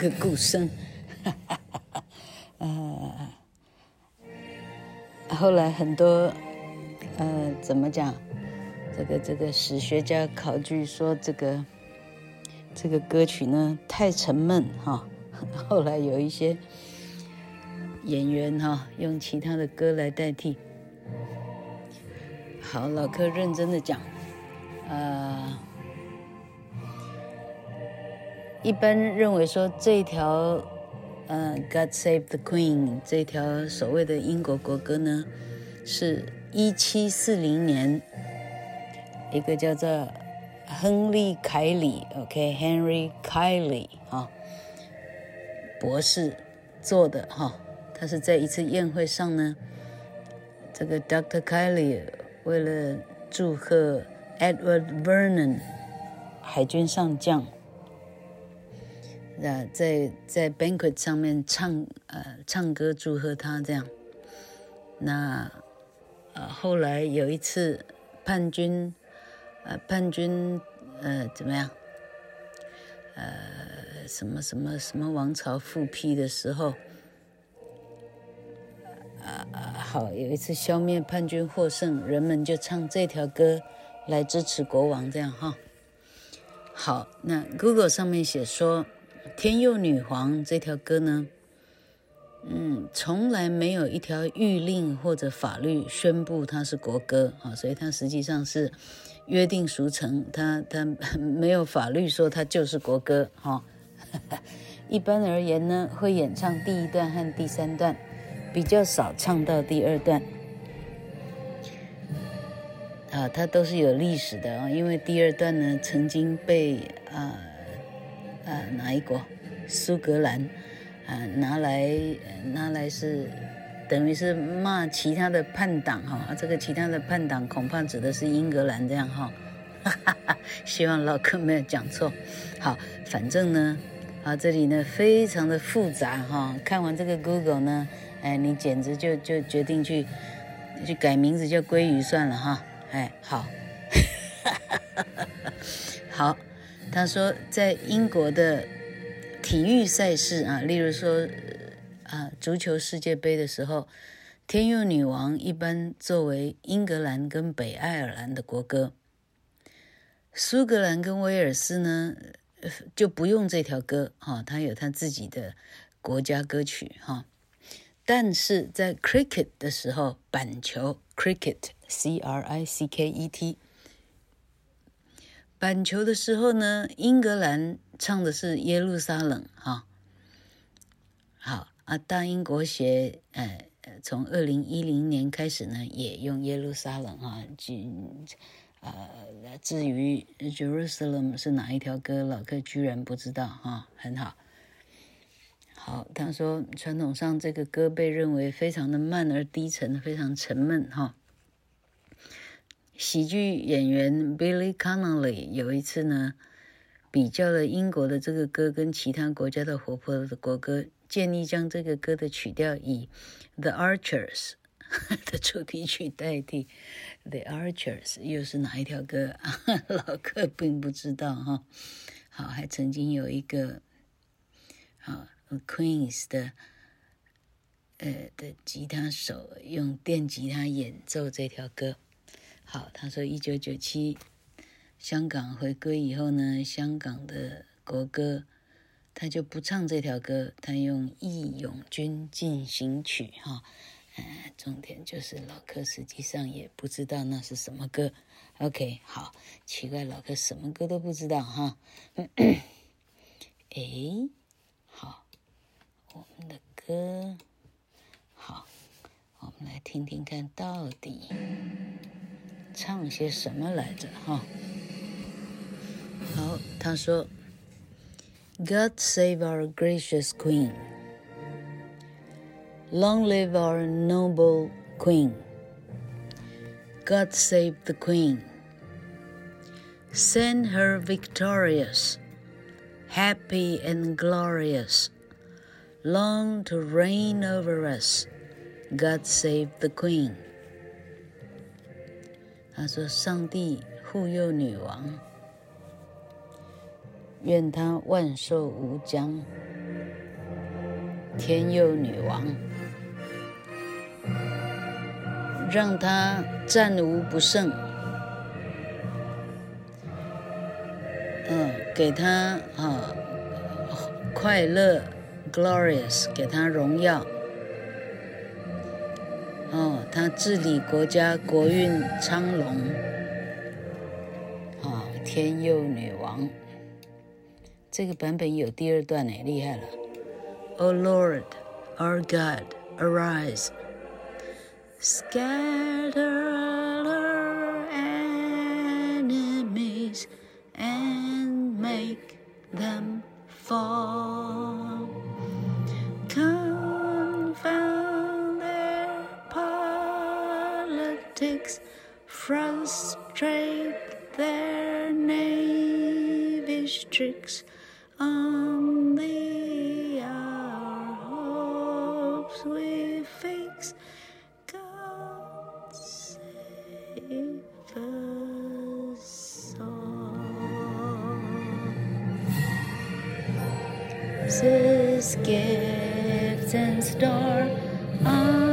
个鼓声，哈哈哈哈呃，后来很多呃，怎么讲？这个这个史学家考据说，这个这个歌曲呢太沉闷哈。后来有一些演员哈用其他的歌来代替。好，老柯认真的讲，呃，一般认为说这条呃《God Save the Queen》这条所谓的英国国歌呢，是一七四零年。一个叫做亨利·凯里，OK，Henry Kiley 哈，博士做的哈，他是在一次宴会上呢，这个 Dr. Kiley 为了祝贺 Edward Vernon 海军上将，啊，在在 banquet 上面唱呃唱歌祝贺他这样，那呃后来有一次叛军。呃，叛军，呃，怎么样？呃，什么什么什么王朝复辟的时候，呃、好，有一次消灭叛军获胜，人们就唱这条歌来支持国王，这样哈。好，那 Google 上面写说，《天佑女皇》这条歌呢，嗯，从来没有一条諭令或者法律宣布它是国歌啊，所以它实际上是。约定俗成，它它没有法律说它就是国歌哈。一般而言呢，会演唱第一段和第三段，比较少唱到第二段。啊，它都是有历史的啊，因为第二段呢曾经被啊啊哪一国苏格兰啊拿来拿来是。等于是骂其他的叛党哈，这个其他的叛党恐怕指的是英格兰这样哈，哦。哈哈希望老哥没有讲错。好，反正呢，啊这里呢非常的复杂哈，看完这个 Google 呢，哎你简直就就决定去去改名字叫鲑鱼算了哈，哎好，好，他说在英国的体育赛事啊，例如说。啊，足球世界杯的时候，天佑女王一般作为英格兰跟北爱尔兰的国歌，苏格兰跟威尔斯呢就不用这条歌哈，它有它自己的国家歌曲哈。但是在 cricket 的时候，板球 cricket，c r i c k e t，板球的时候呢，英格兰唱的是耶路撒冷哈，好。啊，大英国协，呃，从二零一零年开始呢，也用耶路撒冷啊，呃，至于 Jerusalem 是哪一条歌，老柯居然不知道哈、很好。好，他说传统上这个歌被认为非常的慢而低沉，非常沉闷哈、喜剧演员 Billy Connolly 有一次呢，比较了英国的这个歌跟其他国家的活泼的国歌。建议将这个歌的曲调以《The Archers 》的主题曲代替，《The Archers》又是哪一条歌？老客并不知道哈。好，还曾经有一个好 Queens 的呃的吉他手用电吉他演奏这条歌。好，他说一九九七香港回归以后呢，香港的国歌。他就不唱这条歌，他用《义勇军进行曲》哈，呃，重点就是老柯实际上也不知道那是什么歌。OK，好，奇怪，老柯什么歌都不知道哈。哎，好，我们的歌，好，我们来听听看到底唱些什么来着哈。好，他说。God save our gracious Queen. Long live our noble Queen. God save the Queen. Send her victorious, happy and glorious, long to reign over us. God save the Queen. 他说：“上帝护佑女王。”愿她万寿无疆，天佑女王，让她战无不胜。嗯，给她啊快乐，glorious，给她荣耀。哦，他治理国家，国运昌隆。啊，天佑女王。这个版本有第二段呢，厉害了。O Lord, our God, arise, scatter lips fakes. God save us all. This gift and store.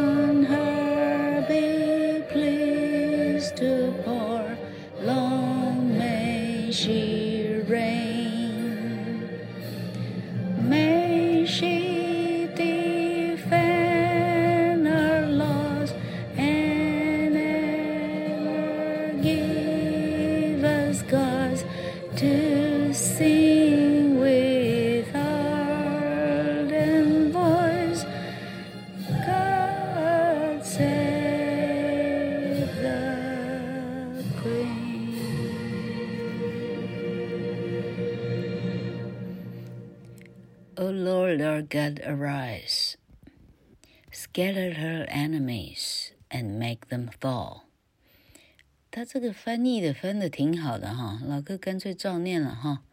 Lord God arise, scatter her enemies and make them fall. 他这个翻译的翻的挺好的哈，老哥干脆照念了哈。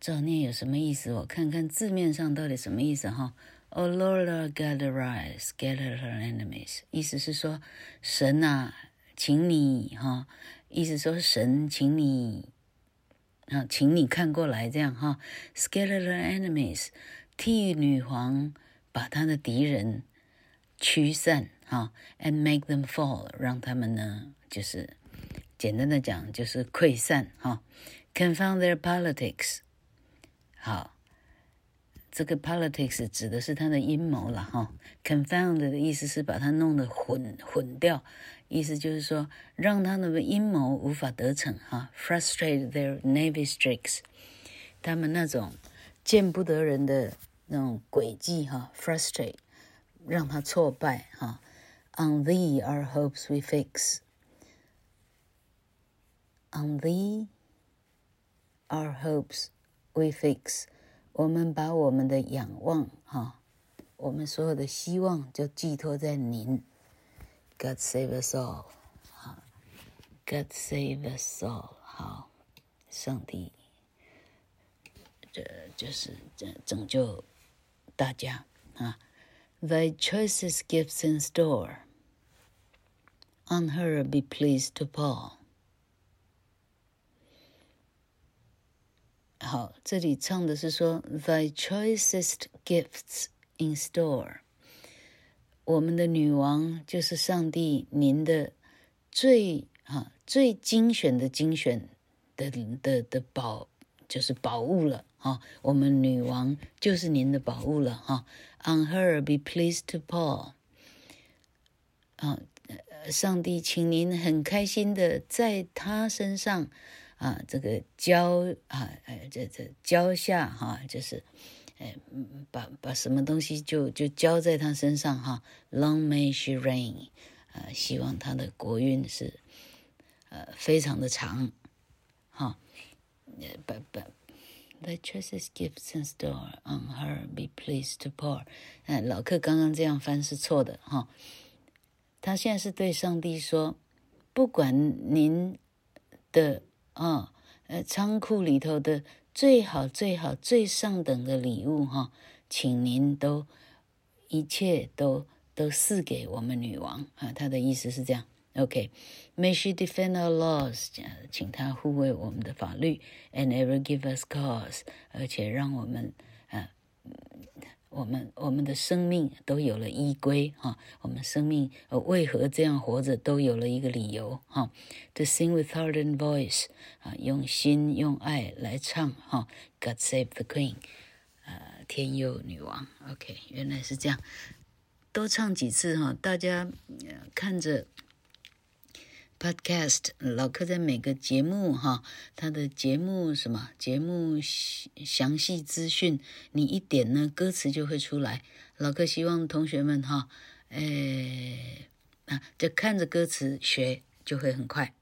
照念有什么意思？我看看字面上到底什么意思哈。Oh Lord God arise, scatter her enemies。意思是说，神啊，请你哈，意思说神，请你啊，请你看过来这样哈。Scatter her enemies，替女皇把她的敌人驱散。哈，and make them fall，让他们呢，就是简单的讲，就是溃散。哈，confound their politics。好，这个 politics 指的是他的阴谋了。哈，confound 的意思是把它弄得混混掉，意思就是说让他们的阴谋无法得逞。哈，frustrate their knavish tricks，他们那种见不得人的那种诡计。哈，frustrate，让他挫败。哈。On thee our hopes we fix. On thee our hopes we fix. 我们把我们的仰望，哈，我们所有的希望就寄托在您。 God save us all. 好，God save us all. 好，上帝，这就是拯拯救大家啊。Thy choicest gifts in store. On her be pleased to pour。好，这里唱的是说，Thy choicest gifts in store。 我们的女王就是上帝，您的最啊最精选的精选的的的宝，就是宝物了啊。我们女王就是您的宝物了哈。On her be pleased to pour。啊。上帝，请您很开心的在他身上，啊，这个浇啊，这这浇下哈，就是，哎，把把什么东西就就浇在他身上哈。Long may she reign，啊，希望他的国运是，呃，非常的长，哈。But but the choices gifts in store on her be pleased to pour。哎，老客刚刚这样翻是错的哈。他现在是对上帝说：“不管您的啊，呃，仓库里头的最好、最好、最上等的礼物哈，请您都一切都都赐给我们女王啊。”他的意思是这样 OK，May she defend our laws，请她护卫我们的法律，and ever give us cause，而且让我们啊，我们我们的生命都有了依归哈，我们生命为何这样活着都有了一个理由哈。To sing with heart and voice，啊，用心用爱来唱哈。God save the Queen，呃，天佑女王。OK，原来是这样，多唱几次哈，大家看着。Podcast 老柯在每个节目哈，他的节目什么节目详细资讯，你一点呢，歌词就会出来。老柯希望同学们哈，诶啊，就看着歌词学就会很快。